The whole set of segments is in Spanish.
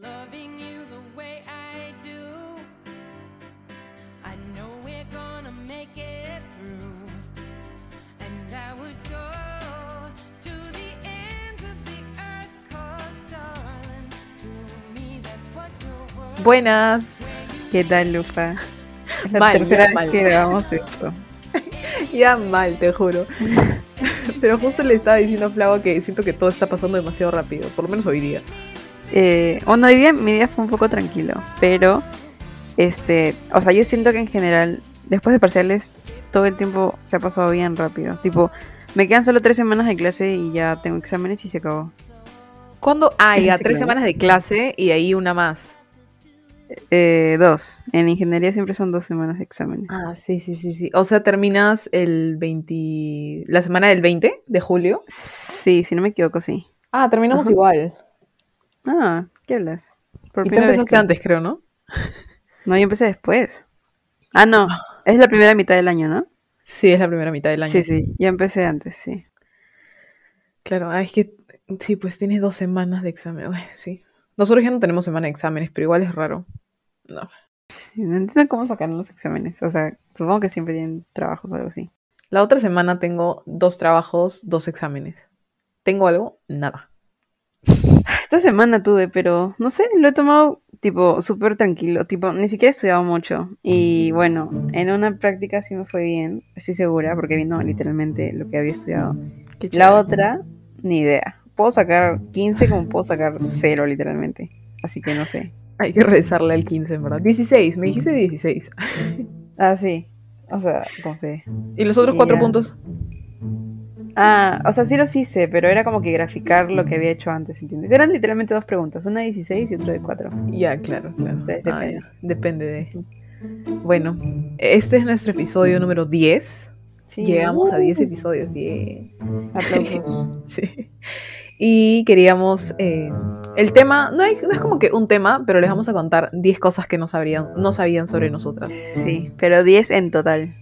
Loving you the way I do. I know we're gonna make it through. And I would go to the ends of the earth, cause darling, to me that's what you're worth. Buenas. ¿Qué tal, Lufa? Es la Mal, tercera ya vez mal. que grabamos esto. Ya mal, te juro. Pero justo le estaba diciendo a Flava que siento que todo está pasando demasiado rápido, por lo menos hoy día. Eh, bueno, hoy día mi día fue un poco tranquilo, pero, este, o sea, yo siento que en general, después de parciales, todo el tiempo se ha pasado bien rápido. Tipo, me quedan solo tres semanas de clase y ya tengo exámenes y se acabó. ¿Cuándo? Ah, ¿Es ya, tres semanas de clase y ahí una más. Eh, dos. En ingeniería siempre son dos semanas de exámenes. Ah, sí, sí, sí, sí. O sea, terminas el 20... la semana del 20 de julio. Sí, si no me equivoco, sí. Ah, terminamos Ajá. igual. Ah, ¿qué hablas? Por Y tú empezaste que- antes, creo, ¿no? No, yo empecé después. Ah, no. Es la primera mitad del año, ¿no? Sí, es la primera mitad del año. Sí, sí. Yo empecé antes, sí. Claro, ah, es que sí, pues tienes dos semanas de examen. Ay, sí. Nosotros ya no tenemos semana de exámenes, pero igual es raro. No. Sí, No entiendo cómo sacaron los exámenes. O sea, supongo que siempre tienen trabajos o algo así. La otra semana tengo dos trabajos, dos exámenes. ¿Tengo algo? Nada. Esta semana tuve, pero no sé, lo he tomado tipo súper tranquilo. Tipo, ni siquiera he estudiado mucho. Y bueno, en una práctica sí me fue bien, estoy segura, porque vino literalmente lo que había estudiado. La otra, ni idea. Puedo sacar 15 como puedo sacar 0 literalmente. Así que no sé. Hay que rezarle al 15, en verdad. 16, me dijiste 16. Ah, sí. O sea, con fe. ¿Y los otros cuatro Ya. puntos? Ah, o sea, sí los hice, pero era como que graficar lo que había hecho antes, ¿entiendes? Eran literalmente dos preguntas, una de 16 y otra de 4. Ya, claro, claro. De- Ah, depende. ya. Depende de. Bueno, este es nuestro episodio número 10. Sí. Llegamos a 10 Uh, episodios. Bien. Aplausos. Sí. Y queríamos. eh, el tema, no, hay- no es como que un tema, pero les vamos a contar 10 cosas que no sabrían, no sabían sobre nosotras. Sí, pero 10 en total.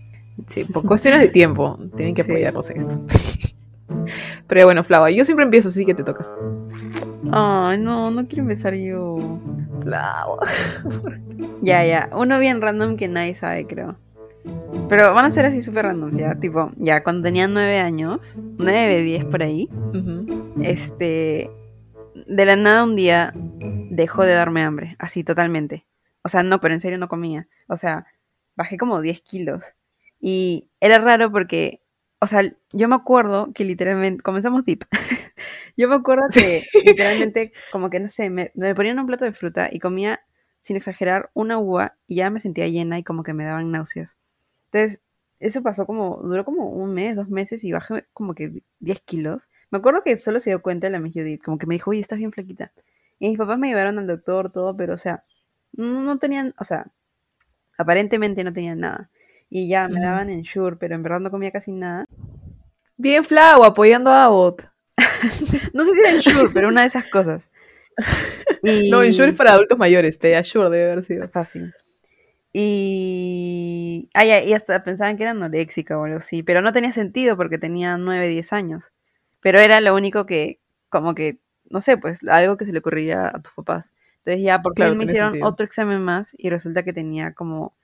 Sí, por cuestiones de tiempo. Tienen que apoyarnos en esto. Pero bueno, Flava, yo siempre empiezo, así que te toca. Ay, no, no quiero empezar yo. Flava. Ya, ya. Uno bien random que nadie sabe, creo. Pero van a ser así súper random, ya. Tipo, ya, cuando tenía 9 años, 9, 10 por ahí, este. De la nada un día dejó de darme hambre, así totalmente. O sea, no, pero en serio no comía. O sea, bajé como 10 kilos. Y era raro porque, o sea, yo me acuerdo que literalmente, comenzamos deep. yo me acuerdo que literalmente, como que no sé, me, me ponían un plato de fruta y comía, sin exagerar, una uva y ya me sentía llena y como que me daban náuseas. Entonces, eso pasó como, duró como un mes, dos meses y bajé como que 10 kilos. Me acuerdo que solo se dio cuenta la Miss Judith, como que me dijo, oye, estás bien flaquita. Y mis papás me llevaron al doctor, todo, pero o sea, no, no tenían, o sea, aparentemente no tenían nada. Y ya me daban en Shure, pero en verdad no comía casi nada. Bien, Flava, apoyando a Abbott. No sé si era en Shure, pero una de esas cosas. Y... No, Ensure es para adultos mayores, Pediasure debe haber sido. Fácil. Y... Ah, ya, y hasta pensaban que era anoréxica o algo así, pero no tenía sentido porque tenía 9, 10 años. Pero era lo único que, como que, no sé, pues algo que se le ocurría a tus papás. Entonces ya, por Claro, me hicieron sentido. otro examen más y resulta que tenía como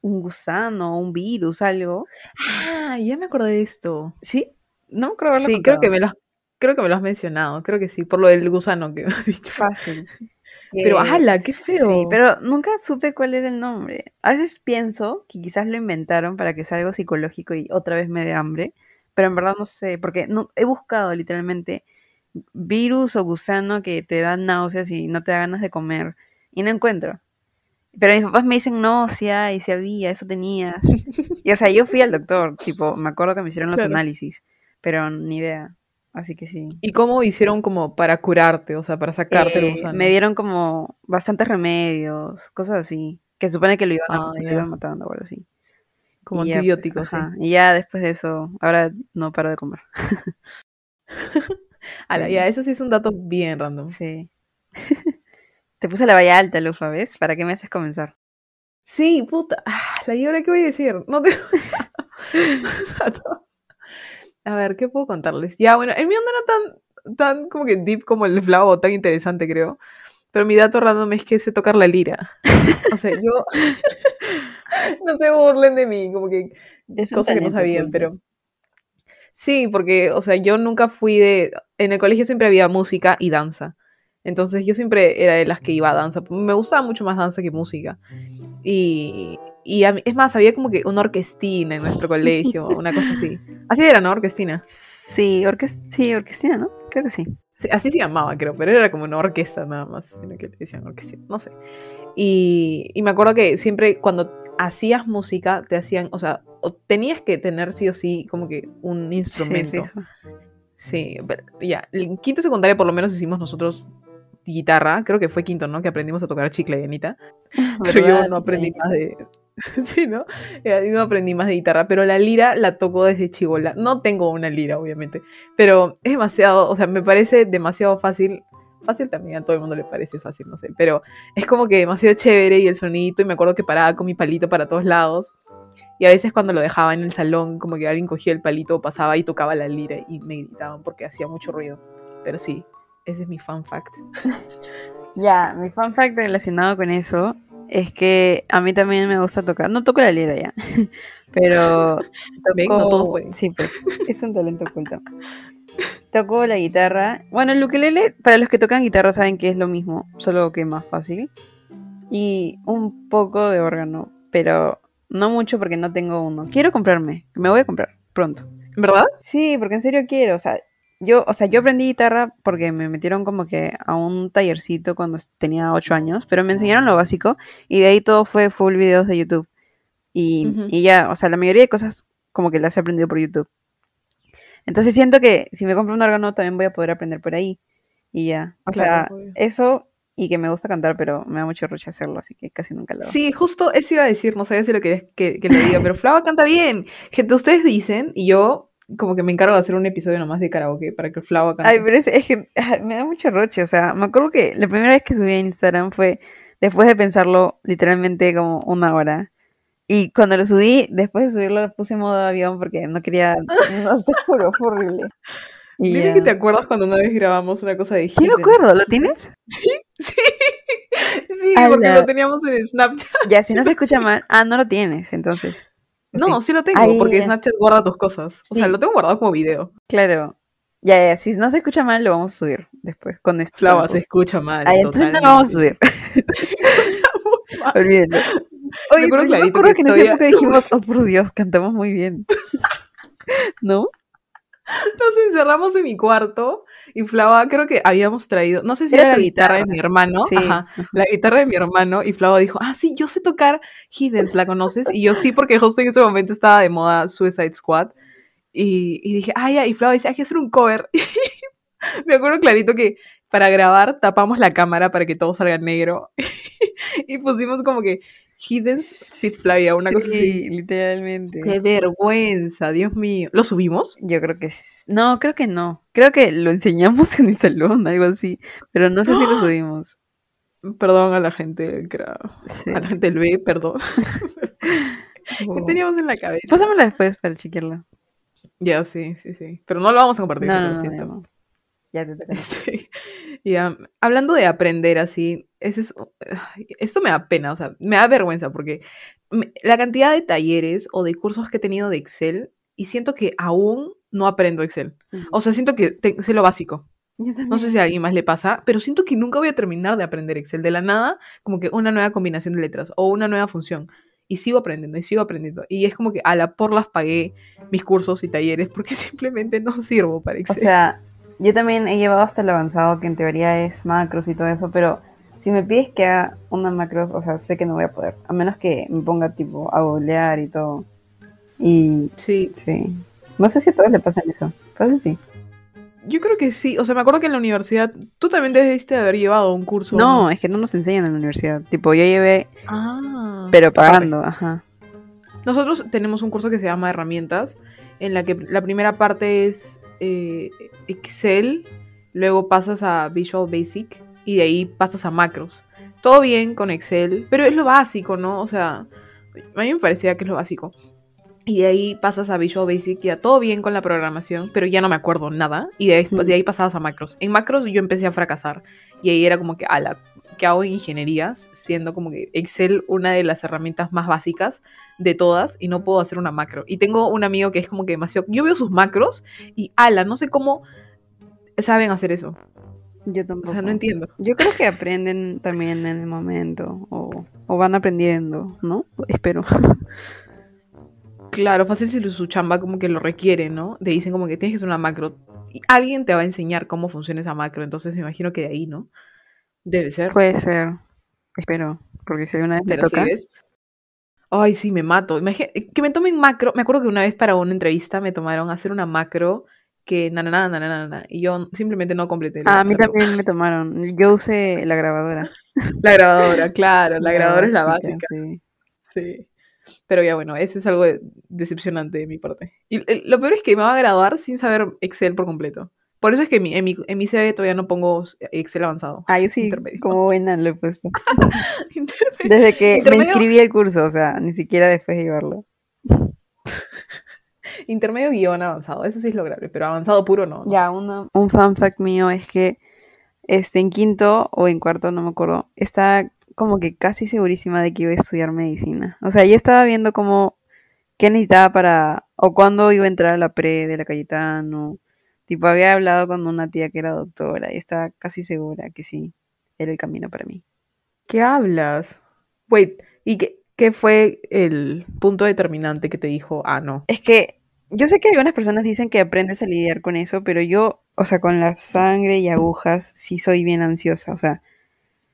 un gusano, un virus, algo. Ah, ya me acordé de esto. ¿Sí? No haberlo Sí, creo que me lo has, creo que me lo has mencionado, creo que sí, por lo del gusano que me has dicho. Fácil. Pero, Eh, ala, qué feo. Sí, pero nunca supe cuál era el nombre. A veces pienso que quizás lo inventaron para que sea algo psicológico y otra vez me dé hambre, pero en verdad no sé, porque no, he buscado literalmente virus o gusano que te da náuseas y no te da ganas de comer y no encuentro. Pero mis papás me dicen, no, sí hay, sí había, eso tenía. Y o sea, yo fui al doctor, tipo, me acuerdo que me hicieron los Claro. análisis, pero ni idea. Así que sí. ¿Y cómo hicieron como para curarte, o sea, para sacarte Eh, el gusano? Me dieron como bastantes remedios, cosas así, que supone que lo iban, a- Ah, lo ya. iban matando o algo así. Como Y ya, pues, antibióticos, sí. ajá, Y ya después de eso, ahora no paro de comer. Ala, ya, eso sí es un dato bien random. Sí. Te puse la valla alta, Lufa, ¿ves? ¿Para qué me haces comenzar? Sí, puta. Ah, la y ahora qué voy a decir. No te... a ver, ¿qué puedo contarles? Ya, bueno, el mío no era tan, tan como que deep como el Flavo, tan interesante, creo. pero mi dato random es que sé tocar la lira. O sea, yo... no se burlen de mí, como que Es un cosas que no sabían, oculto. pero... Sí, porque, o sea, yo nunca fui de... En el colegio siempre había música y danza. Entonces yo siempre era de las que iba a danza. Me gustaba mucho más danza que música. Y, y a mí- es más, había como que una orquestina en nuestro colegio, una cosa así. Así era, ¿no? Orquestina. Sí, orques sí, orquestina, ¿no? Creo que sí. Sí, así se llamaba, creo, pero era como una orquesta nada más, sino que decían orquesta, no sé. Y, y me acuerdo que siempre cuando hacías música te hacían, o sea, tenías que tener sí o sí como que un instrumento. Sí. Sí, pero ya, en quinto secundaria por lo menos hicimos nosotros guitarra, creo que fue quinto, ¿no? Que aprendimos a tocar chicle y Anita. Pero yo no aprendí más de. sí, ¿no? Eh, No aprendí más de guitarra, pero la lira la toco desde chivola. No tengo una lira, obviamente, pero es demasiado, o sea, me parece demasiado fácil. Fácil también a todo el mundo le parece fácil, no sé, pero es como que demasiado chévere y el sonidito. Y me acuerdo que paraba con mi palito para todos lados. Y a veces cuando lo dejaba en el salón, como que alguien cogía el palito, pasaba y tocaba la lira y me gritaban porque hacía mucho ruido. Pero sí, ese es mi fun fact. Ya, mi fun fact relacionado con eso es que a mí también me gusta tocar. No toco la lira ya, pero toco... no pueden. Sí, pues, es un talento oculto. Toco la guitarra. Bueno, el ukelele, para los que tocan guitarra saben que es lo mismo, solo que más fácil. Y un poco de órgano, pero no mucho porque no tengo uno. Quiero comprarme, me voy a comprar pronto. ¿Verdad? Sí, porque en serio quiero, o sea, yo, o sea, yo aprendí guitarra porque me metieron como que a un tallercito cuando tenía 8 años, pero me enseñaron lo básico y de ahí todo fue full videos de YouTube. Y, Ujú. y ya, o sea, la mayoría de cosas como que las he aprendido por YouTube. Entonces siento que si me compro un órgano también voy a poder aprender por ahí. Y ya, o Claro, sea, obvio. eso y que me gusta cantar, pero me da mucho roche hacerlo, así que casi nunca lo hago. Sí, justo eso iba a decir, no sabía si lo querías que, que lo diga, pero Flava canta bien. Gente, ustedes dicen, y yo como que me encargo de hacer un episodio nomás de karaoke para que Flava cante. Ay, pero es, es que me da mucho roche. O sea, me acuerdo que la primera vez que subí a Instagram fue después de pensarlo literalmente como una hora. Y cuando lo subí, después de subirlo, lo puse en modo avión porque no quería. No, te juro, fue horrible. Y Dime que te acuerdas cuando una vez grabamos una cosa de Sí, me acuerdo, ¿lo tienes? Sí, sí, porque Ala. lo teníamos en Snapchat. Ya, si no se escucha mal. Ah, no lo tienes, entonces. No, Sí, sí lo tengo, Ahí, porque. Snapchat guarda tus cosas. O sea, lo tengo guardado como video. claro. Ya, ya, si no se escucha mal, lo vamos a subir después con esto. Flava se escucha mal. Ay, entonces no lo vamos a subir. Olvídenlo. Oye, acuerdo pero yo me clarito acuerdo que que en esa época dijimos, oh por Dios, cantamos muy bien. ¿No? Nos encerramos en mi cuarto y Flava, creo que habíamos traído, no sé si Era era, la tu guitarra de mi hermano, Sí. ajá, la guitarra de mi hermano, y Flava dijo, ah, sí, yo sé tocar Hiddens, ¿la conoces? Y yo sí, porque justo en ese momento estaba de moda Suicide Squad, y, y dije, ah, ya, y Flava dice, hay que hacer un cover. Me acuerdo clarito que para grabar tapamos la cámara para que todo salga negro, y pusimos como que Hiddens Fit Flavia, una cosa así. Sí, literalmente. Qué vergüenza, Dios mío. ¿Lo subimos? Yo creo que sí. No, creo que no. Creo que lo enseñamos en el salón, algo así. Pero no sé si lo subimos. Perdón a la gente. Sí. A la gente del B, perdón. ¿Qué teníamos en la cabeza? Pásamelo después para chequearlo. Ya, sí, sí, sí. Pero no lo vamos a compartir, No, lo no, no, siento. no. Ya te. Este, ya, hablando de aprender así, ese es, ay, esto me da pena, o sea, me da vergüenza porque la cantidad de talleres o de cursos que he tenido de Excel y siento que aún no aprendo Excel. O sea, siento que te- sé lo básico. No sé si a alguien más le pasa, pero siento que nunca voy a terminar de aprender Excel. De la nada, como que una nueva combinación de letras o una nueva función. Y sigo aprendiendo y sigo aprendiendo. Y es como que a la por las pagué mis cursos y talleres porque simplemente no sirvo para O Excel. sea, yo también he llevado hasta el avanzado, que en teoría es macros y todo eso, pero si me pides que haga una macros, o sea, sé que no voy a poder. A menos que me ponga tipo a googlear y todo. Y sí, sí. No sé si a todos le pasan eso. Pero sí. yo creo que sí. O sea, me acuerdo que en la universidad tú también debiste de haber llevado un curso. No, es que no nos enseñan en la universidad. Tipo, yo llevé, Ah. pero pagando, ajá. Nosotros tenemos un curso que se llama Herramientas, en la que la primera parte es eh, Excel, luego pasas a Visual Basic y de ahí pasas a macros. Todo bien con Excel, pero es lo básico, ¿no? O sea, a mí me parecía que es lo básico. Y de ahí pasas a Visual Basic, ya todo bien con la programación, pero ya no me acuerdo nada. Y de ahí, Ujú. de ahí pasabas a macros. En macros yo empecé a fracasar. y ahí era como que, ala, ¿qué hago en ingenierías? Siendo como que Excel una de las herramientas más básicas de todas y no puedo hacer una macro. Y tengo un amigo que es como que demasiado, yo veo sus macros y ala, no sé cómo saben hacer eso. Yo O tampoco. sea, no entiendo. Yo creo que aprenden también en el momento o, o van aprendiendo, ¿no? Espero. Claro, fácil si su chamba como que lo requiere, ¿no? Te dicen como que tienes que hacer una macro y alguien te va a enseñar cómo funciona esa macro, entonces me imagino que de ahí, ¿no? Debe ser. Puede ser. Espero. Porque si alguna vez me Pero sí, toca. ¿ves? Ay, sí, me mato. Imagina- que me tomen macro. Me acuerdo que una vez para una entrevista me tomaron a hacer una macro que na na na na na y yo simplemente no completé. Ah, a mí también me tomaron. Yo usé la grabadora. La grabadora, claro, la grabadora es la básica, sí. Sí. Pero ya bueno, eso es algo de- decepcionante de mi parte. Y el- lo peor es que me va a graduar sin saber Excel por completo. Por eso es que en mi, en mi, en mi CV todavía no pongo Excel avanzado. Ah, yo sí, Intermedio. como buena lo he puesto. Desde que me inscribí al curso, o sea, ni siquiera después de llevarlo. Intermedio guion avanzado, eso sí es lograble, pero avanzado puro no. no. Ya, uno, un fun fact mío es que este, en quinto o en cuarto, no me acuerdo, estaba como que casi segurísima de que iba a estudiar medicina. O sea, ya estaba viendo como qué necesitaba para, o cuándo iba a entrar a la pre de la Cayetano. Tipo, había hablado con una tía que era doctora y estaba casi segura que sí, era el camino para mí. ¿Qué hablas? Wait, ¿y qué, qué fue el punto determinante que te dijo, ah, no? Es que yo sé que algunas personas dicen que aprendes a lidiar con eso, pero yo, o sea, con la sangre y agujas, sí soy bien ansiosa. O sea,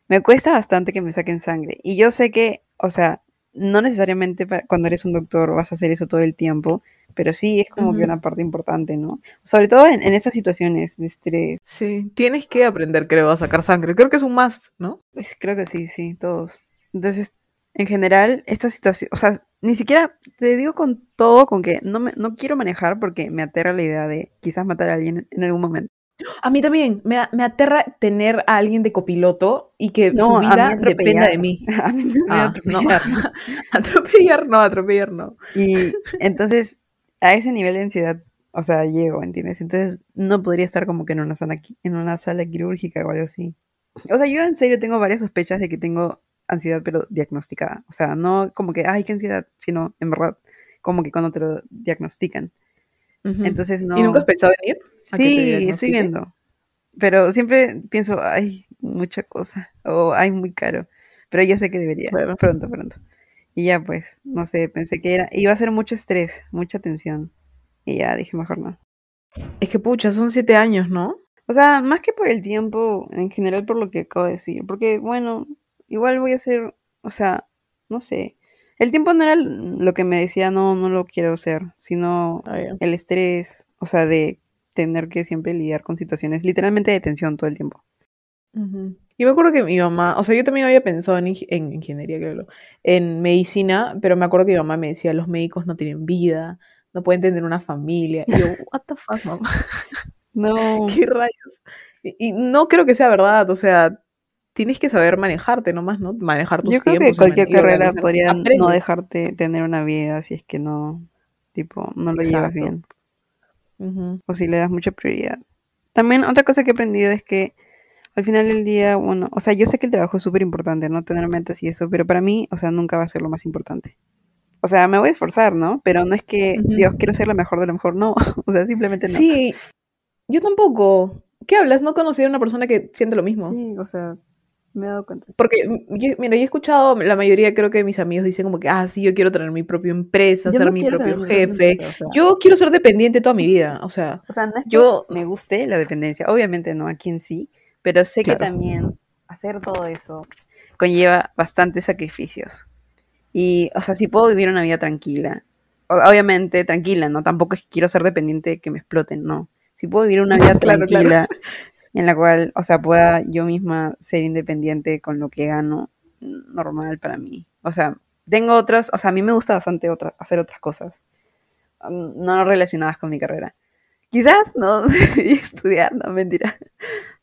me cuesta bastante que me saquen sangre. Y yo sé que, o sea, no necesariamente cuando eres un doctor vas a hacer eso todo el tiempo, pero sí es como que una parte importante, ¿no? Sobre todo en, en esas situaciones de estrés. Sí, tienes que aprender, creo, a sacar sangre. Creo que es un must, ¿no? Creo que sí, sí, todos. Entonces, en general, esta situación, o sea, ni siquiera te digo con todo, con que no, me, no quiero manejar porque me aterra la idea de quizás matar a alguien en algún momento. A mí también, me, me aterra tener a alguien de copiloto y que No, su vida dependa de mí. A mí me Ah, no. atropellar. no, atropellar no. Y entonces, a ese nivel de ansiedad, o sea, llego, ¿entiendes? Entonces, no podría estar como que en una sala, en una sala quirúrgica o algo así. O sea, yo en serio tengo varias sospechas de que tengo ansiedad, pero diagnosticada. O sea, no como que, ay, qué ansiedad, sino en verdad, como que cuando te lo diagnostican. Entonces, no. ¿Y nunca has pensado venir? Sí, estoy viendo. Pero siempre pienso, ay, mucha cosa. O ay, muy caro. Pero yo sé que debería. Claro. Pronto, pronto. Y ya pues, no sé, pensé que era, iba a ser mucho estrés, mucha tensión. Y ya dije, mejor no. Es que pucha, son siete años, ¿no? O sea, más que por el tiempo, en general por lo que acabo de decir. Porque, bueno, igual voy a hacer, o sea, no sé. El tiempo no era lo que me decía, no, no lo quiero hacer, sino Ah, el estrés, o sea, de tener que siempre lidiar con situaciones literalmente de tensión todo el tiempo. Yo me acuerdo que mi mamá, o sea, yo también había pensado en, en ingeniería, creo, en medicina, pero me acuerdo que mi mamá me decía, los médicos no tienen vida, no pueden tener una familia. Y yo, what the fuck, mamá, No. ¿qué rayos? Y, y no creo que sea verdad, o sea, tienes que saber manejarte nomás, ¿no? Manejar tus Yo creo que tiempos. cualquier carrera podría no dejarte tener una vida si es que no, tipo, no lo llevas bien. O si le das mucha prioridad. También otra cosa que he aprendido es que al final del día, bueno, o sea, yo sé que el trabajo es súper importante, ¿no? Tener metas y eso, pero para mí, o sea, nunca va a ser lo más importante. O sea, me voy a esforzar, ¿no? Pero no es que. Dios, quiero ser la mejor de lo mejor, no. O sea, simplemente no. Sí, yo tampoco. ¿Qué hablas? No conocí a una persona que siente lo mismo. Sí, o sea, me he dado cuenta. Porque, mm, yo- mira, yo he escuchado, la mayoría creo que de mis amigos dicen como que, ah, sí, yo quiero tener mi propia empresa, Yo ser mi propio jefe. empresa, o sea. Yo quiero ser dependiente toda mi vida, o sea, O sea, no es que Yo- me guste la dependencia, obviamente no, a quien sí, pero sé que también hacer todo eso conlleva bastantes sacrificios. Y, o sea, si puedo vivir una vida tranquila, obviamente tranquila, ¿no? Tampoco es que quiero ser dependiente de que me exploten, no. Si puedo vivir una vida Claro, claro. En la cual, o sea, pueda yo misma ser independiente con lo que gano, normal para mí. O sea, tengo otras, o sea, a mí me gusta bastante otra- hacer otras cosas, mm, no relacionadas con mi carrera. Quizás no estudiar, no mentira.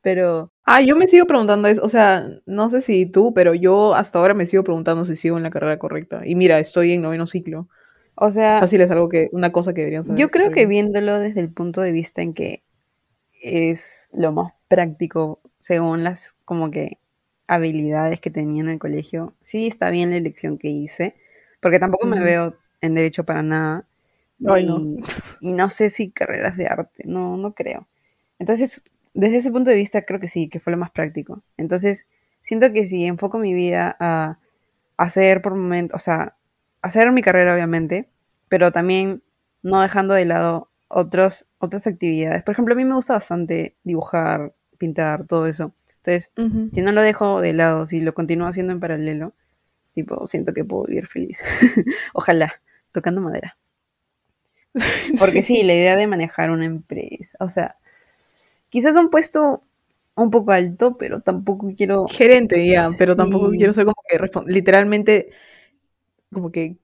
Pero ah, yo me sigo preguntando eso, o sea, no sé si tú, pero yo hasta ahora me sigo preguntando si sigo en la carrera correcta. Y mira, estoy en noveno ciclo. o sea, Fácil es algo que, una cosa que deberían saber. yo creo que viéndolo desde el punto de vista en que es lo más práctico según las como que habilidades que tenía en el colegio, sí está bien la elección que hice, porque tampoco me veo en derecho para nada. No. y, y no sé si carreras de arte, no, no creo. Entonces, desde ese punto de vista, creo que sí, que fue lo más práctico. Entonces, siento que si enfoco mi vida a hacer por momento, o sea, hacer mi carrera, obviamente, pero también no dejando de lado otros, otras actividades. Por ejemplo, a mí me gusta bastante dibujar, pintar, todo eso. Entonces, si no lo dejo de lado, si lo continúo haciendo en paralelo, tipo, siento que puedo vivir feliz. Ojalá, tocando madera. Porque sí, la idea de manejar una empresa, o sea, quizás un puesto un poco alto, pero tampoco quiero... Gerente, ya, pero tampoco quiero ser como que literalmente como que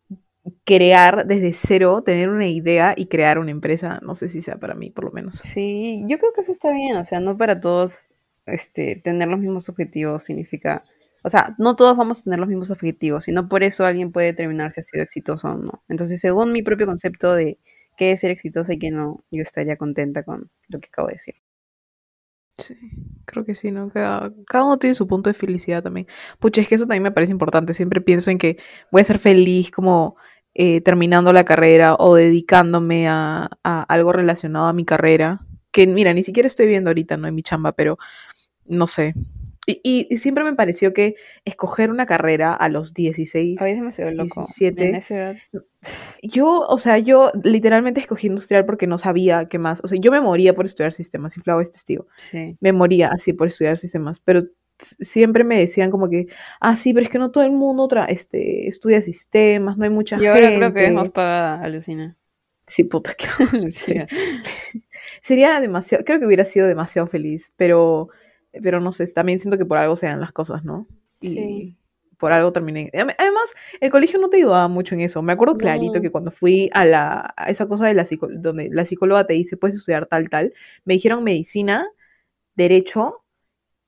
crear desde cero, tener una idea y crear una empresa, no sé si sea para mí, por lo menos. Sí, yo creo que eso está bien, o sea, no para todos este, tener los mismos objetivos significa... O sea, no todos vamos a tener los mismos objetivos, y no por eso alguien puede determinar si ha sido exitoso o no. Entonces, según mi propio concepto de qué es ser exitoso y qué no, yo estaría contenta con lo que acabo de decir. Sí, creo que sí, ¿no? Cada, cada uno tiene su punto de felicidad también. Pucha, es que eso también me parece importante. Siempre pienso en que voy a ser feliz como eh, terminando la carrera o dedicándome a, a algo relacionado a mi carrera. Que mira, ni siquiera estoy viendo ahorita, ¿no? En mi chamba, pero no sé. Y, y- y siempre me pareció que escoger una carrera a los 16, Hoy es demasiado loco. 17, En esa edad. yo, o sea, yo literalmente escogí industrial porque no sabía qué más. O sea, yo me moría por estudiar sistemas y Flau es testigo Sí. me moría así por estudiar sistemas, pero siempre me decían como que, ah, sí, pero es que no todo el mundo este, estudia sistemas, no hay mucha Y gente. ahora creo que es más pagada, alucina. Sí, puta, que Alucina. sería demasiado, creo que hubiera sido demasiado feliz, pero, pero no sé, también siento que por algo se dan las cosas, ¿no? Y Sí. por algo terminé. Adem- Además, el colegio no te ayudaba mucho en eso. Me acuerdo clarito No. que cuando fui a la a esa cosa de la donde la psicóloga te dice, puedes estudiar tal, tal, me dijeron medicina, derecho,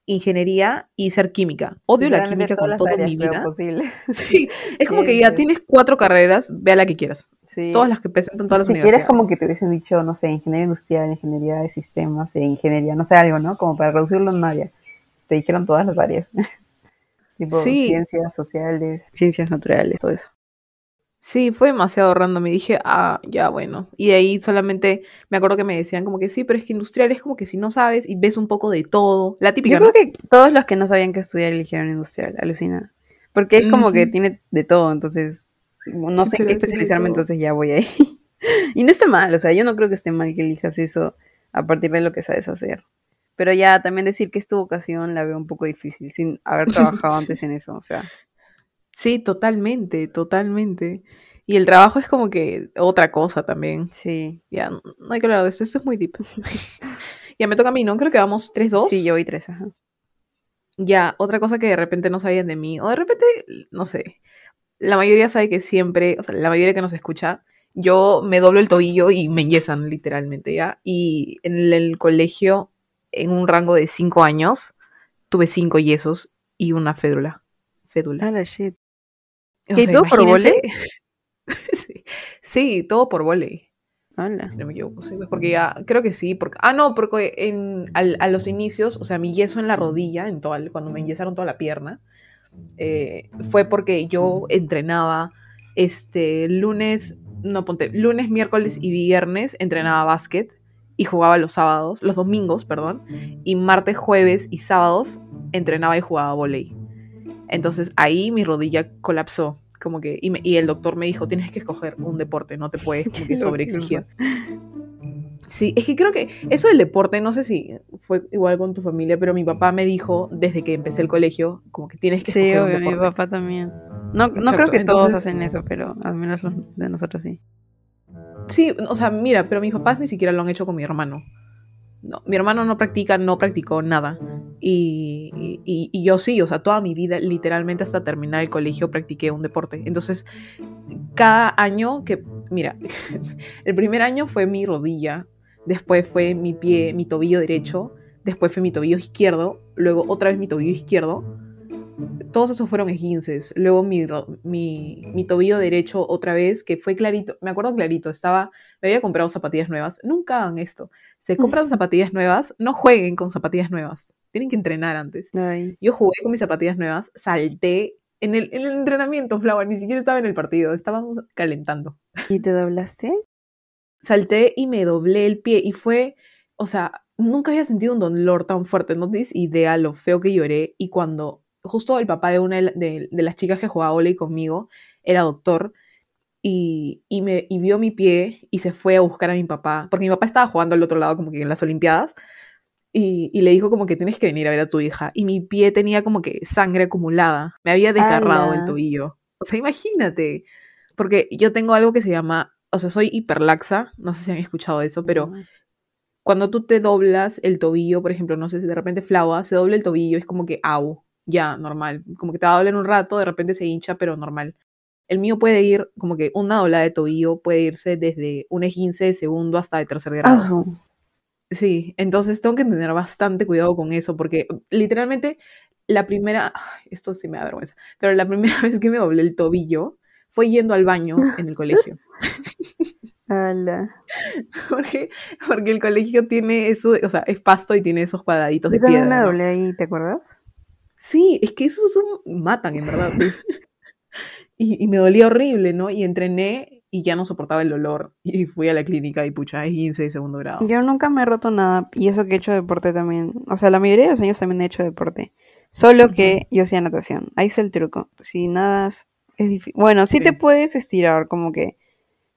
ingeniería y ser química. Odio la química con áreas, mi vida. posible. Sí, es como que ya tienes cuatro carreras, vea la que quieras. Sí. Todas las que presentan todas las si universidades. quieres como que te hubiesen dicho, no sé, ingeniería industrial, ingeniería de sistemas, e ingeniería, no sé, algo, ¿no? Como para reducirlo en área. Te dijeron todas las áreas. tipo Sí. ciencias sociales, ciencias naturales, todo eso. Sí, fue demasiado random. Y dije, ah, ya bueno. Y de ahí solamente me acuerdo que me decían como que sí, pero es que industrial es como que si no sabes y ves un poco de todo. La típica, Yo ¿no? creo que todos los que no sabían qué estudiar eligieron industrial, alucina. Porque es como que Ujú. tiene de todo, entonces no sé en qué especializarme, entonces ya voy ahí. y no está mal, o sea, yo no creo que esté mal que elijas eso a partir de lo que sabes hacer. Pero ya también decir que es tu vocación la veo un poco difícil sin haber trabajado antes en eso, o sea. Sí, totalmente, totalmente. Y el trabajo es como que otra cosa también. Sí. Ya, no hay que hablar de esto, esto es muy deep. ya me toca a mí, ¿no? Creo que vamos 3-2. Sí, yo voy tres, ajá. Ya, otra cosa que de repente no sabían de mí, o de repente, no sé, la mayoría sabe que siempre, o sea, la mayoría que nos escucha, yo me doblo el tobillo y me enyesan literalmente, ¿ya? Y en el colegio, en un rango de 5 años, tuve 5 yesos y una fédula. Fédula. Ah, la shit. O ¿Y todo por imagínense- sí, sí, todo por volei Hola. si no me equivoco, sí, pues, porque ya, creo que sí, porque, ah, no, porque en, al- a los inicios, o sea, mi yeso en la rodilla, en toda, cuando me enyesaron toda la pierna, eh, fue porque yo entrenaba, este, lunes, no, ponte, lunes, miércoles y viernes entrenaba básquet y jugaba los sábados, los domingos, perdón, y martes, jueves y sábados entrenaba y jugaba volei. Entonces ahí mi rodilla colapsó, como que, y, me- y el doctor me dijo, tienes que escoger un deporte, no te puedes como que sobreexigir. Sí, es que creo que eso del deporte, no sé si fue igual con tu familia, pero mi papá me dijo desde que empecé el colegio, como que tienes que Sí, escoger un obvio, mi deporte. papá también. No, no creo que todos hacen eso, pero al menos los de nosotros sí. Sí, o sea, mira, pero mis papás ni siquiera lo han hecho con mi hermano. No, mi hermano no practica, no practicó nada. Y, y- y yo sí, o sea, toda mi vida, literalmente hasta terminar el colegio, practiqué un deporte. Entonces, cada año que, mira, el primer año fue mi rodilla, después fue mi pie, mi tobillo derecho, después fue mi tobillo izquierdo, luego otra vez mi tobillo izquierdo. Todos esos fueron esguinces. Luego mi, mi, mi tobillo derecho otra vez, que fue clarito, me acuerdo clarito, estaba, me había comprado zapatillas nuevas. Nunca hagan esto. Se compran zapatillas nuevas, no jueguen con zapatillas nuevas. tienen que entrenar antes. Ay. Yo jugué con mis zapatillas nuevas, salté en el, en el entrenamiento, Flava, ni siquiera estaba en el partido, estábamos calentando. ¿Y te doblaste? Salté y me doblé el pie y fue, o sea, nunca había sentido un dolor tan fuerte, no tienes idea lo feo que lloré y cuando justo el papá de una de las chicas que jugaba volei conmigo era doctor y, y me, y vio mi pie y se fue a buscar a mi papá, porque mi papá estaba jugando al otro lado como que en las Olimpiadas y, y le dijo como que tienes que venir a ver a tu hija y mi pie tenía como que sangre acumulada, me había desgarrado el ¡Hala! tobillo. O sea, imagínate, porque yo tengo algo que se llama, o sea, soy hiperlaxa, no sé si han escuchado eso, pero cuando tú te doblas el tobillo, por ejemplo, no sé si de repente Flava se dobla el tobillo, es como que au, ya, normal. Como que te va a doler un rato, de repente se hincha, pero normal. El mío puede ir, como que una doblada de tobillo puede irse desde un esguince de segundo hasta de tercer grado. Asu. Sí, entonces tengo que tener bastante cuidado con eso, porque literalmente la primera, esto sí me da vergüenza, pero la primera vez que me doblé el tobillo fue yendo al baño en el colegio. Porque, porque el colegio tiene eso, o sea, es pasto y tiene esos cuadraditos de Yo piedra. me ¿no? doblé ahí, ¿te acuerdas? Sí, es que esos son, matan, en verdad. Y, y me dolía horrible, ¿no? Y entrené y ya no soportaba el dolor. Y fui a la clínica y pucha, es 15 de segundo grado. Yo nunca me he roto nada y eso que he hecho deporte también. O sea, la mayoría de los años también he hecho deporte. Solo que yo hacía natación. Ahí está el truco. Si nadas es difícil. Bueno, sí, te puedes estirar, como que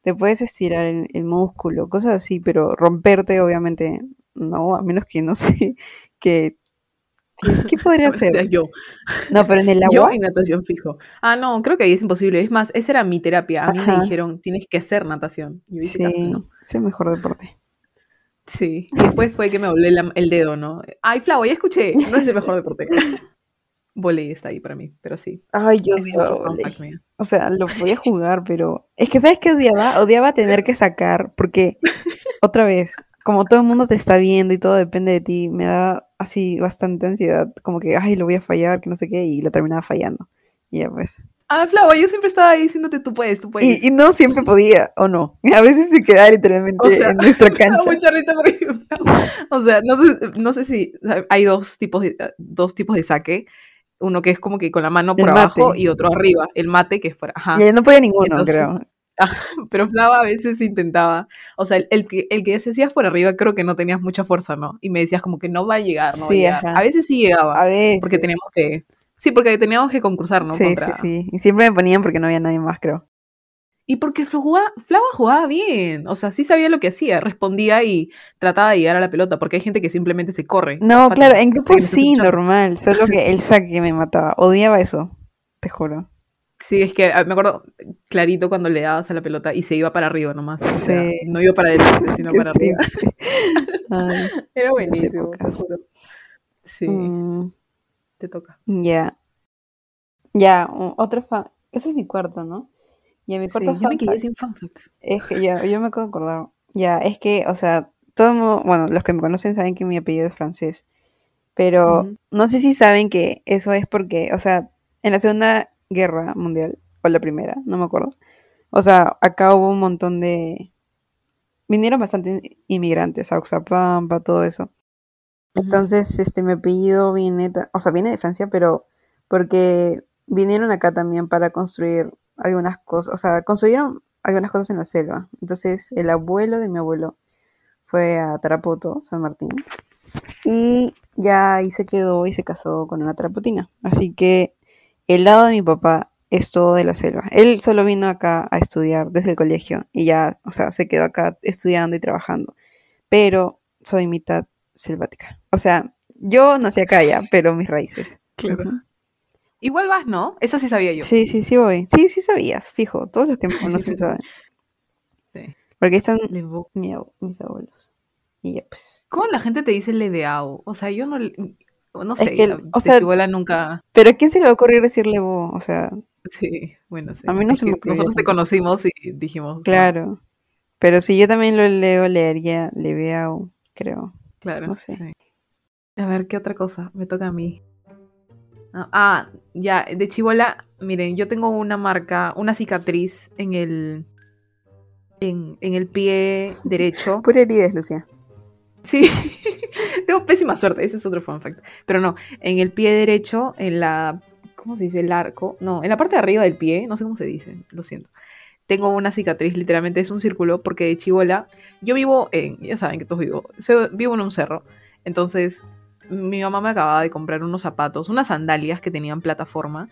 te puedes estirar el, el músculo, cosas así, pero romperte obviamente no, a menos que no sé que ¿qué, qué podría sea, hacer? yo, No, pero en el yo agua. en natación fijo. Ah, no, creo que ahí es imposible. Es más, esa era mi terapia. A mí Ajá. me dijeron, tienes que hacer natación. Yo hice caso, Sí, no. es el mejor deporte. Sí. Y después fue que me la- el dedo, ¿no? Ay, Flavo, ya escuché. No es el mejor deporte. Voley está ahí para mí, pero sí. Ay, yo volei. O sea, lo podía jugar, pero es que ¿sabes qué odiaba? Odiaba tener que sacar, porque otra vez, como todo el mundo te está viendo y todo depende de ti, me da así bastante ansiedad, como que, ay, lo voy a fallar, que no sé qué, y lo terminaba fallando. Y ya pues. Ah, Flavo, yo siempre estaba ahí diciéndote, tú puedes, tú puedes. Y, y no siempre podía, o no. A veces se quedaba literalmente O sea, en nuestra cancha. porque, o sea, no sé, no sé si hay dos tipos de, dos tipos de saque. Uno que es como que con la mano por El abajo mate. y otro arriba. El mate que es por ajá. Y no podía ninguno, Entonces, creo. Pero Flava a veces intentaba. O sea, el, el que, el que se hacías por arriba creo que no tenías mucha fuerza, ¿no? Y me decías como que no va a llegar, no va a Sí, llegar. ajá. A veces sí llegaba. A veces. Porque teníamos que. Sí, porque teníamos que concursar, ¿no? Sí, Contra- sí, sí. Y siempre me ponían porque no había nadie más, creo. Y porque jugaba, Flava jugaba bien, o sea, sí sabía lo que hacía, respondía y trataba de llegar a la pelota, porque hay gente que simplemente se corre. No, claro, en grupo sí, normal. Solo que el saque me mataba. Odiaba eso, te juro. Sí, es que ah, me acuerdo clarito cuando le dabas a la pelota y se iba para arriba nomás. O sea, Sí. no iba para adelante, sino para arriba. Ay, Era buenísimo, te juro. Sí, mm, te toca. ya. Ya, u- otro fan. Ese es mi cuarto, ¿no? Ya, mi Sí, cuarto yo me quedé sin facts. es que ya, yo me acabo de acordar. Ya, es que, o sea, todo mundo, bueno, los que me conocen saben que mi apellido es francés. Pero no sé si saben que eso es porque, o sea, en la Segunda Guerra Mundial, o la primera, no me acuerdo. O sea, acá hubo un montón de... Vinieron bastantes inmigrantes a Oxapampa, todo eso. Entonces, este, mi apellido viene, o sea, viene de Francia, pero porque vinieron acá también para construir algunas cosas, o sea, construyeron algunas cosas en la selva. Entonces, el abuelo de mi abuelo fue a Tarapoto, San Martín, y ya ahí se quedó y se casó con una tarapotina. Así que el lado de mi papá es todo de la selva. Él solo vino acá a estudiar desde el colegio y ya, o sea, se quedó acá estudiando y trabajando. Pero soy mitad selvática. O sea, yo nací acá ya, pero mis raíces. Claro. Igual vas, ¿no? Eso sí sabía yo. Sí, sí, sí voy. Sí, sí sabías, fijo. Todos los que me conocen saben. Sí. Porque están mi ab- mis abuelos. Y ya pues. ¿Cómo la gente te dice leveao? O sea, yo no... No Es sé, que, la- o sea- nunca... Pero ¿a quién se le va a ocurrir decirle vos? O sea, Sí, bueno, sí. A mí no Es se me que ocurrió Nosotros te conocimos y dijimos... "Ah, claro. Pero si yo también lo leo, leería Leveao, creo. Claro. No sé. sí. A ver, ¿qué otra cosa? Me toca a mí. Ah, ah, ya, de chibola, miren, yo tengo una marca, una cicatriz en el... En, en el pie derecho. Pura heridas, Lucía. Sí, tengo pésima suerte, ese es otro fun fact. Pero no, en el pie derecho, en la, ¿cómo se dice? El arco, no, en la parte de arriba del pie, no sé cómo se dice, lo siento. Tengo una cicatriz, literalmente es un círculo, porque de chivola, yo vivo en, ya saben que todos vivo, vivo en un cerro, entonces mi mamá me acababa de comprar unos zapatos, unas sandalias que tenían plataforma.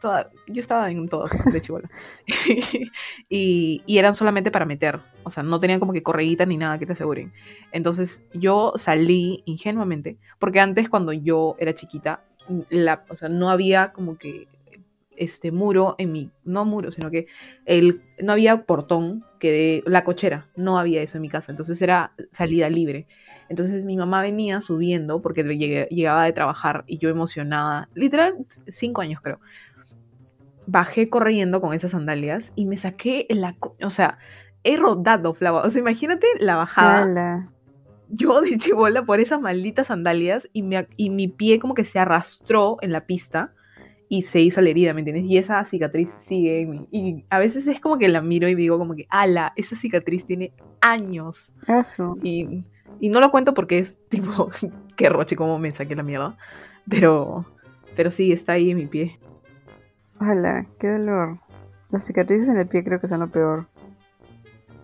Toda- yo estaba en todas de chivola. y, y eran solamente para meter. O sea, no tenían como que correguitas ni nada que te aseguren. Entonces yo salí ingenuamente, porque antes cuando yo era chiquita, la, o sea, no había como que este muro en mi, no muro, sino que el, no había portón que de la cochera, no había eso en mi casa, entonces era salida libre. Entonces mi mamá venía subiendo porque llegaba de trabajar y yo emocionada, literal, cinco años creo. Bajé corriendo con esas sandalias y me saqué la, o sea, he rodado, Flava. O sea, imagínate la bajada. Yo de chibola por esas malditas sandalias y, me, y mi pie como que se arrastró en la pista y se hizo la herida, ¿me entiendes? Y esa cicatriz sigue en mí. Y a veces es como que la miro y digo como que, ala, esa cicatriz tiene años. Eso. Y, y no lo cuento porque es tipo, qué roche, cómo me saqué la mierda. Pero, pero sí, está ahí en mi pie. Ojalá, qué dolor. Las cicatrices en el pie creo que son lo peor.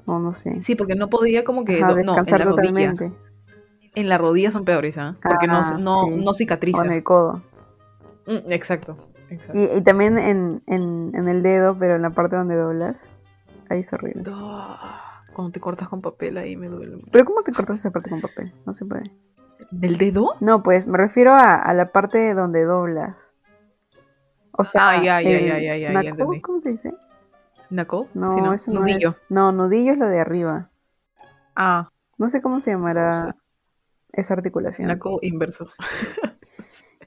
O no sé. Sí, porque no podía como que... Ajá, do- no, en descansar la rodilla. totalmente. En la rodilla son peores, ¿ah? Porque Ah, no, no, sí. no O cicatriza. en el codo. Mm, exacto, exacto. Y, y también en, en, en el dedo, pero en la parte donde doblas. Ahí es horrible. Cuando te cortas con papel ahí me duele. Pero ¿cómo te cortas esa parte con papel? No se puede. ¿Del dedo? No, pues me refiero a, a la parte donde doblas. O sea, Ah, ya, ya, el ya, ya, ya, ya knuckle, entendí. ¿cómo se dice? ¿Knuckle? No, eso no Nudillo. es. No, nudillo es lo de arriba. Ah, No sé cómo se No llamará sé. esa articulación. knuckle inverso.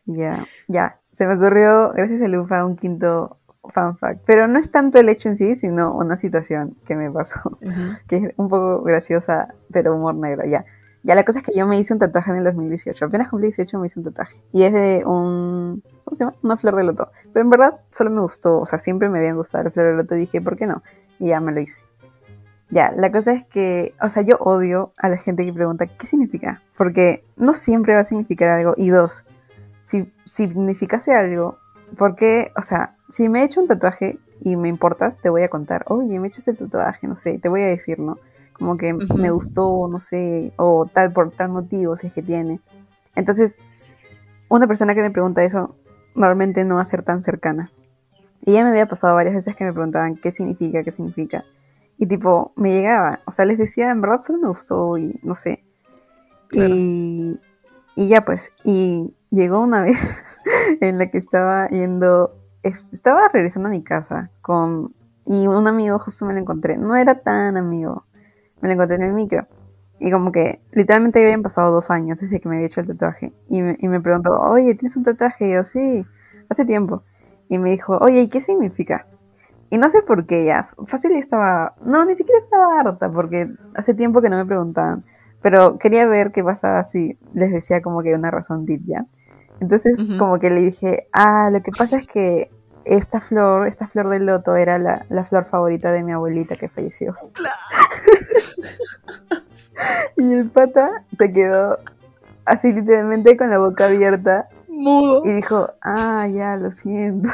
Ya, ya. Se me ocurrió, gracias a Lufa, un quinto fun fact. Pero no es tanto el hecho en sí, sino una situación que me pasó. Que es un poco graciosa, pero humor negro, ya. Ya, la cosa es que yo me hice un tatuaje en el 2018. Apenas cumplí 18 me hice un tatuaje. Y es de un... ¿Cómo se llama? Una flor de loto. Pero en verdad solo me gustó. O sea, siempre me habían gustado la flor de loto. Y dije, ¿por qué no? Y ya me lo hice. Ya, la cosa es que... O sea, yo odio a la gente que pregunta, ¿qué significa? Porque no siempre va a significar algo. Y dos, si significase algo, ¿por qué? O sea, si me he hecho un tatuaje y me importas, te voy a contar. Oye, me he hecho este tatuaje, no sé, te voy a decir, ¿no? Como que Ujú. me gustó, no sé, o tal por tal motivo, si es que tiene. Entonces, una persona que me pregunta eso normalmente no va a ser tan cercana. Y ya me había pasado varias veces que me preguntaban qué significa, qué significa. Y tipo, me llegaba, o sea, les decía, en verdad solo me gustó y no sé. Claro. Y, y ya pues, y llegó una vez en la que estaba yendo, es- estaba regresando a mi casa con, y un amigo justo me lo encontré, no era tan amigo, me lo encontré en el micro. Y como que literalmente habían pasado dos años desde que me había hecho el tatuaje. Y me, y me preguntó, oye, ¿tienes un tatuaje? Y yo, sí, hace tiempo. Y me dijo, oye, ¿y qué significa? Y no sé por qué ya, fácil estaba, no, ni siquiera estaba harta porque hace tiempo que no me preguntaban. Pero quería ver qué pasaba si les decía como que una razón deep ya. Entonces Ujú. como que le dije, ah, lo que pasa es que esta flor, esta flor del loto era la, la flor favorita de mi abuelita que falleció. y el pata se quedó así literalmente con la boca abierta Mudo. y dijo, ah, ya, lo siento.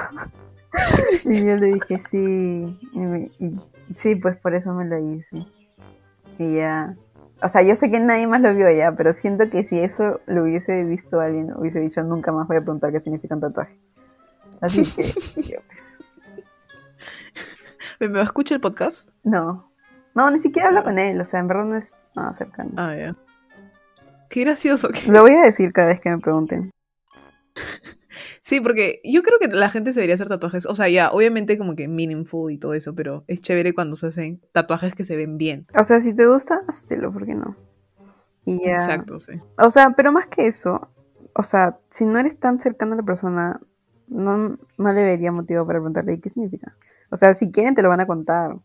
y yo le dije, sí. Y me- y- sí, pues por eso me lo hice. Y ya. O sea, yo sé que nadie más lo vio ya, pero siento que si eso lo hubiese visto alguien, hubiese dicho, nunca más voy a preguntar qué significa un tatuaje. Así que, yo, pues, ¿Me, me escucha el podcast? no. No, ni siquiera hablo con él, o sea, en verdad no es nada cercano. Ah, ya. Qué gracioso. que- Lo voy a decir cada vez que me pregunten. Sí, porque yo creo que la gente se debería hacer tatuajes. O sea, ya, obviamente como que meaningful y todo eso, pero es chévere cuando se hacen tatuajes que se ven bien. O sea, si te gusta, hazlo, ¿por qué no? Y ya. Exacto, sí. O sea, pero más que eso, o sea, si no eres tan cercano a la persona, no, no le vería motivo para preguntarle "¿Y qué significa. O sea, si quieren te lo van a contar,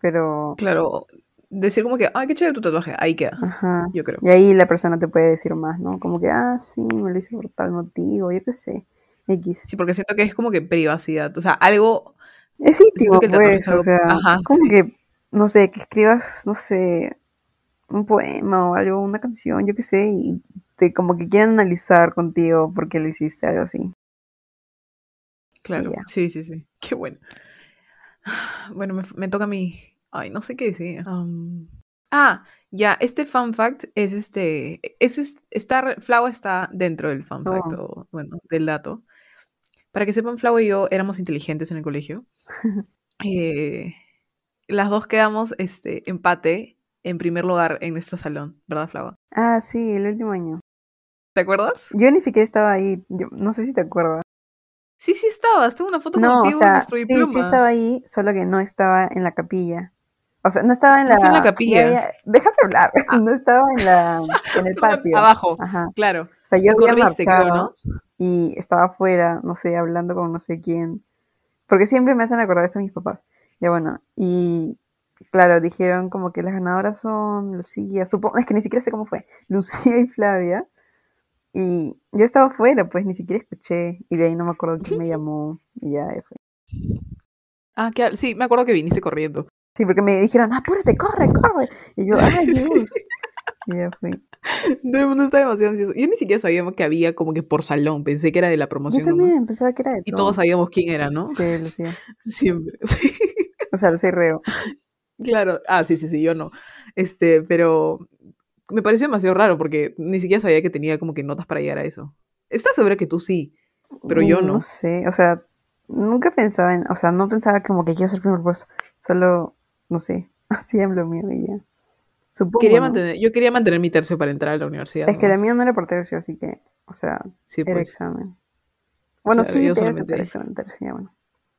pero... Claro, decir como que, ay, qué chévere tu tatuaje, ahí queda, Ajá. yo creo. Y ahí la persona te puede decir más, ¿no? Como que, ah, sí, me lo hice por tal motivo, yo qué sé. X. Sí, porque siento que es como que privacidad. O sea, algo. Es íntimo, que pues, es algo- o sea, Ajá, como sí. que, no sé, que escribas, no sé, un poema o algo, una canción, yo qué sé, y te como que quieren analizar contigo por qué lo hiciste, algo así. Claro, sí, sí, sí. Qué bueno. Bueno, me, me toca a mí. Ay, no sé qué decir. Am, ah, ya, este fun fact es este. Es, es- está, Flau está dentro del fun fact, Oh. o bueno, del dato. Para que sepan, Flau y yo éramos inteligentes en el colegio. Eh, las dos quedamos este, empate en primer lugar en nuestro salón, ¿verdad, Flau? Ah, sí, el último año. ¿Te acuerdas? Yo ni siquiera estaba ahí, yo no sé si te acuerdas. Sí, sí estabas. Tengo una foto No, o contigo en sea, nuestro sí, sí estaba ahí, solo que no estaba en la capilla. O sea, no estaba en No la... fue en la capilla. ya, ya, déjame hablar, no estaba en la... en el patio. Abajo, Ajá. claro. O sea, yo había creo, marchado y estaba afuera, no sé, hablando con no sé quién. Porque siempre me hacen acordar eso mis papás. Ya bueno, y claro, dijeron como que las ganadoras son Lucía, supongo, es que ni siquiera sé cómo fue, Lucía y Flavia. Y yo estaba afuera, pues ni siquiera escuché. Y de ahí no me acuerdo quién me llamó. Y ya fue. Ah, que, sí, me acuerdo que viniste corriendo. Sí, porque me dijeron, apúrate, corre, corre. Y yo, ay, Dios. Y ya fui. Todo el mundo está demasiado ansioso. Yo ni siquiera sabíamos que había como que por salón. Pensé que era de la Yo promoción también nomás. pensaba que era de Y todo. todos sabíamos quién era, ¿no? Sí, Lucía. Siempre. Sí. O sea, Lucía y Reo. Claro. Ah, sí, sí, sí, yo no. Este, pero me pareció demasiado raro porque ni siquiera sabía que tenía como que notas para llegar a eso. ¿Estás segura que tú sí? Pero yo no. No sé, o sea, nunca pensaba en, o sea, no pensaba como que quiero ser primer puesto. Solo, no sé, hacía lo mío y ya. Supongo. Quería ¿no? mantener, yo quería mantener mi tercio para entrar a la universidad. Es que la mía no era por tercio, así que, o sea, Sí, era pues. examen. Bueno, Claro, sí, yo solamente- examen tercio, ya, bueno.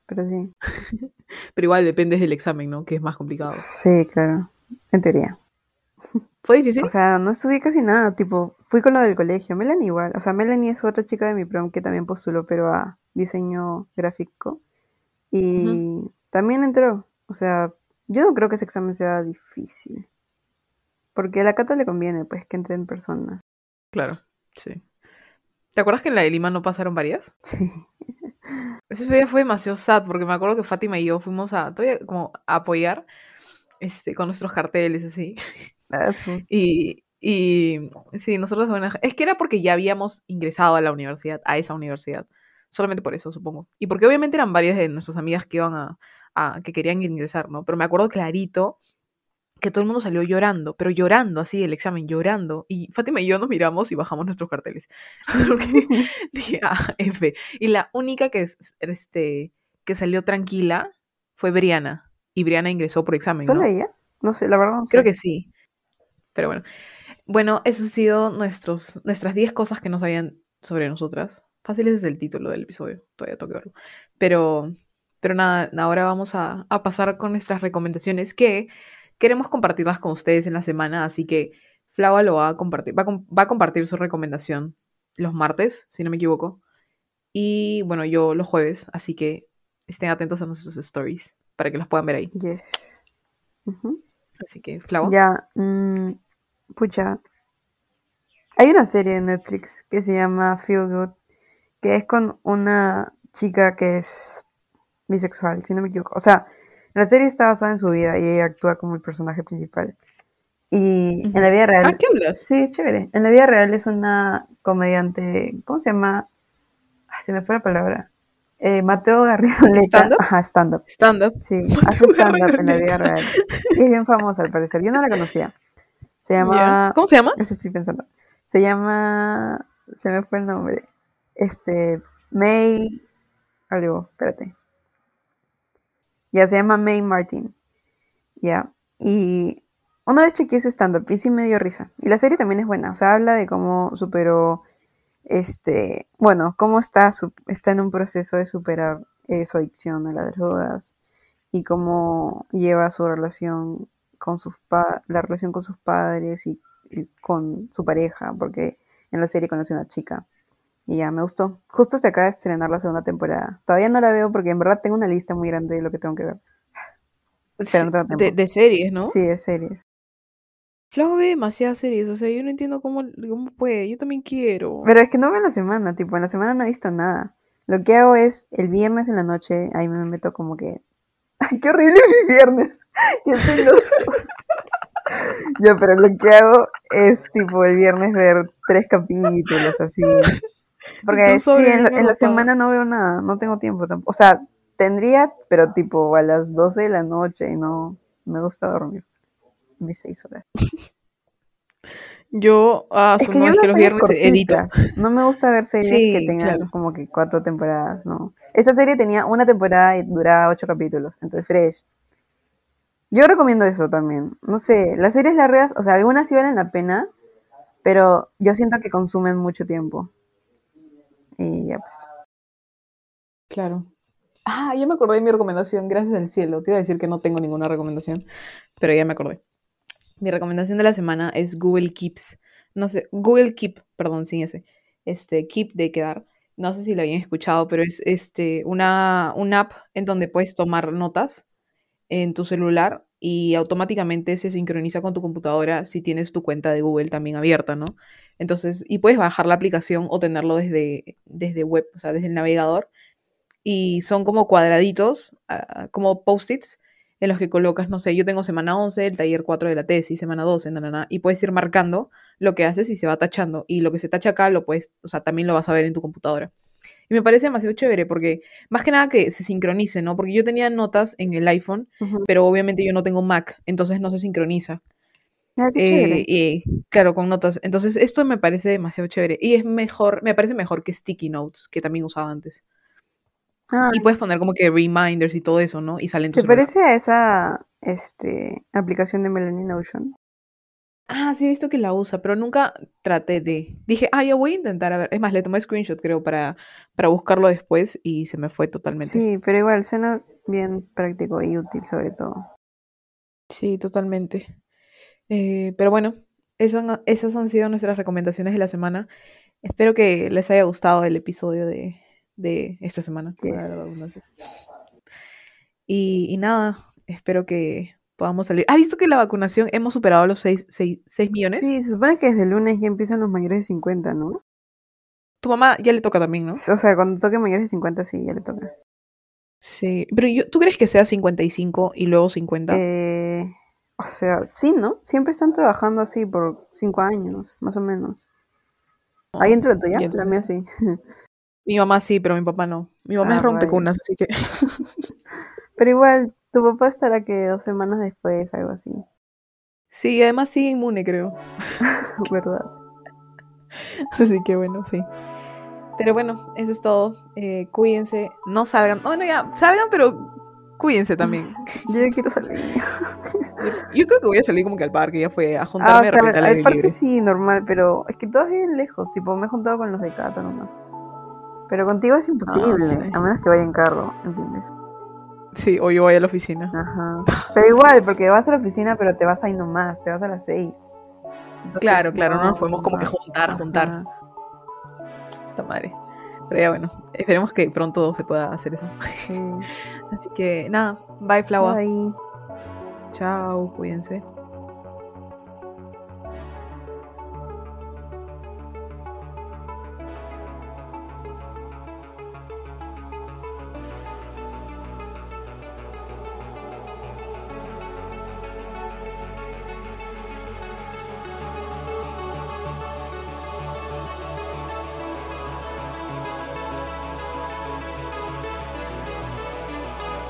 Pero sí. Pero igual depende del examen, ¿no? Que es más complicado. Sí, claro. En teoría. ¿Fue difícil? O sea, no estudié casi nada, tipo, fui con lo del colegio. Melanie igual. O sea, Melanie es otra chica de mi prom que también postuló, pero a diseño gráfico. Y también entró. O sea, yo no creo que ese examen sea difícil. Porque a la Cata le conviene, pues, que entren personas. Claro, sí. ¿Te acuerdas que en la de Lima no pasaron varias? Sí. Ese día fue demasiado sad porque me acuerdo que Fátima y yo fuimos a todavía como a apoyar este, con nuestros carteles así. Ah. Y, y sí, nosotros bueno, es que era porque ya habíamos ingresado a la universidad, a esa universidad. Solamente por eso, supongo. Y porque obviamente eran varias de nuestras amigas que iban a, a- que querían ingresar, ¿no? Pero me acuerdo clarito que todo el mundo salió llorando, pero llorando así el examen, llorando. Y Fátima y yo nos miramos y bajamos nuestros carteles. Dije, ah, F. Y la única que, es- este, que salió tranquila fue Briana. Y Briana ingresó por examen, ¿Solo ¿no? ella? No sé, la verdad no sé. Creo que sí. Pero bueno. Bueno, eso han sido nuestros, nuestras 10 cosas que no sabían sobre nosotras. Fácil ese es el título del episodio. Todavía tengo que verlo. Pero, pero nada, ahora vamos a, a pasar con nuestras recomendaciones que queremos compartirlas con ustedes en la semana. Así que Flava lo va a compartir. Va a, va a compartir su recomendación los martes, si no me equivoco. Y bueno, yo los jueves. Así que estén atentos a nuestros stories para que los puedan ver ahí. Yes. Así que, Flava. Ya, mm, pucha. Hay una serie en Netflix que se llama Feel Good, que es con una chica que es bisexual, si no me equivoco. O sea, la serie está basada en su vida y ella actúa como el personaje principal. Y en la vida real. Ah, ¿qué hablas? Sí, chévere. En la vida real es una comediante. ¿Cómo se llama? Ay, se me fue la palabra. Eh, Mateo Garrido. ¿Stand-up? Ajá, stand-up. Stand-up. Sí, hace stand-up en la vida real. Y es bien famosa al parecer. Yo no la conocía. Se llama. ¿Cómo se llama? Eso estoy pensando. Se llama. Se me fue el nombre. Este. May. Algo, espérate. Ya se llama May Martin. Ya. Y una vez chequeé su stand-up y sí me dio risa. Y la serie también es buena. O sea, habla de cómo superó. Este. Bueno, cómo está, su- está en un proceso de superar eh, su adicción a las drogas. Y cómo lleva su relación con sus pa- la relación con sus padres y, y con su pareja, porque en la serie conoce a una chica. Y ya me gustó. Justo se acaba de estrenar la segunda temporada. Todavía no la veo porque en verdad tengo una lista muy grande de lo que tengo que ver. No tengo de, de series, ¿no? Sí, es series. Flaco ve demasiadas series, o sea, yo no entiendo cómo, cómo puede, yo también quiero. Pero es que no veo en la semana, tipo, en la semana no he visto nada. Lo que hago es el viernes en la noche, ahí me meto como que. ¡Ay, qué horrible mi viernes! Y estoy los. Yo, pero lo que hago es tipo el viernes ver tres capítulos así. Porque sí, en, la- en la semana no veo nada, no tengo tiempo tampoco. O sea, tendría, pero tipo a las 12 de la noche y no me gusta dormir. Mis seis horas. Yo, ah, Es que yo que los viernes edito. cortitas. No me gusta ver series Sí, que tengan claro. como que cuatro temporadas, ¿no? Esta serie tenía una temporada y duraba ocho capítulos, entonces fresh. Yo recomiendo eso también. No sé, las series largas, o sea, algunas sí valen la pena, pero yo siento que consumen mucho tiempo. Y ya pues. Claro. Ah, ya me acordé de mi recomendación, gracias al cielo. Te iba a decir que no tengo ninguna recomendación, pero ya me acordé. Mi recomendación de la semana es Google Keeps. No sé, Google Keep, perdón, sin ese. Este, Keep de quedar. No sé si lo habían escuchado, pero es este, una, app en donde puedes tomar notas en tu celular y automáticamente se sincroniza con tu computadora si tienes tu cuenta de Google también abierta, ¿no? Entonces, y puedes bajar la aplicación o tenerlo desde, desde web, o sea, desde el navegador. Y son como cuadraditos, ah, como post-its, en los que colocas, no sé, yo tengo semana 11, el taller 4 de la tesis, semana 12, na, na, na, y puedes ir marcando lo que haces y se va tachando. Y lo que se tacha acá, lo puedes, o sea, también lo vas a ver en tu computadora. Y me parece demasiado chévere porque, más que nada que se sincronice, ¿no? Porque yo tenía notas en el iPhone, pero obviamente yo no tengo Mac, entonces no se sincroniza. Ah, qué Eh, chévere. y claro, con notas. Entonces, esto me parece demasiado chévere. Y es mejor, me parece mejor que Sticky Notes, que también usaba antes. Ah, Y puedes poner como que reminders y todo eso, ¿no? Y sale en tu ¿Se celular. parece a esa este, aplicación de Melanie Notion? Ah, sí, he visto que la usa, pero nunca traté de. Dije, ah, ya voy a intentar a ver. Es más, le tomé screenshot, creo, para, para buscarlo después y se me fue totalmente. Sí, pero igual suena bien práctico y útil sobre todo. Sí, totalmente. Eh, pero bueno, esas, han- esas han sido nuestras recomendaciones de la semana. Espero que les haya gustado el episodio de, de esta semana. Yes. Y, y nada, espero que podamos salir. ¿Has visto que la vacunación hemos superado los 6, millones? Sí, se supone que desde el lunes ya empiezan los mayores de 50, ¿no? Tu mamá ya le toca también, ¿no? O sea, cuando toque mayores de 50 sí, ya le toca. Sí, pero yo- ¿tú crees que sea 55 y luego 50? Eh, o sea, sí, ¿no? Siempre están trabajando así por 5 años, más o menos. No. ¿Ahí entra la tuya? La mía sí. Mi mamá sí, pero mi papá no. Mi mamá Ah, es rompecunas, así que... Pero igual, tu papá estará que dos semanas después, algo así, Sí, además sigue inmune, creo. ¿verdad? Así que bueno, sí. Pero bueno, eso es todo. Eh, cuídense, no salgan. Bueno, ya, salgan, pero cuídense también. Yo ya quiero salir. Yo, creo que voy a salir como que al parque, ya fue a Ah, juntarme o de sea, repente al parque libre. sí, normal, pero es que todos viven lejos. Tipo, me he juntado con los de Cata nomás. Pero contigo es imposible, sí. a menos que vaya en carro, ¿entiendes? Sí, o yo voy a la oficina. Ajá. Pero igual, porque vas a la oficina, pero te vas ahí nomás, te vas a las seis. Entonces, Claro, claro, no nos podemos como que juntar, juntar. Ajá. Puta madre. Pero ya bueno, esperemos que pronto se pueda hacer eso. Sí. Así que nada, bye Flaua. Bye. Chao, cuídense.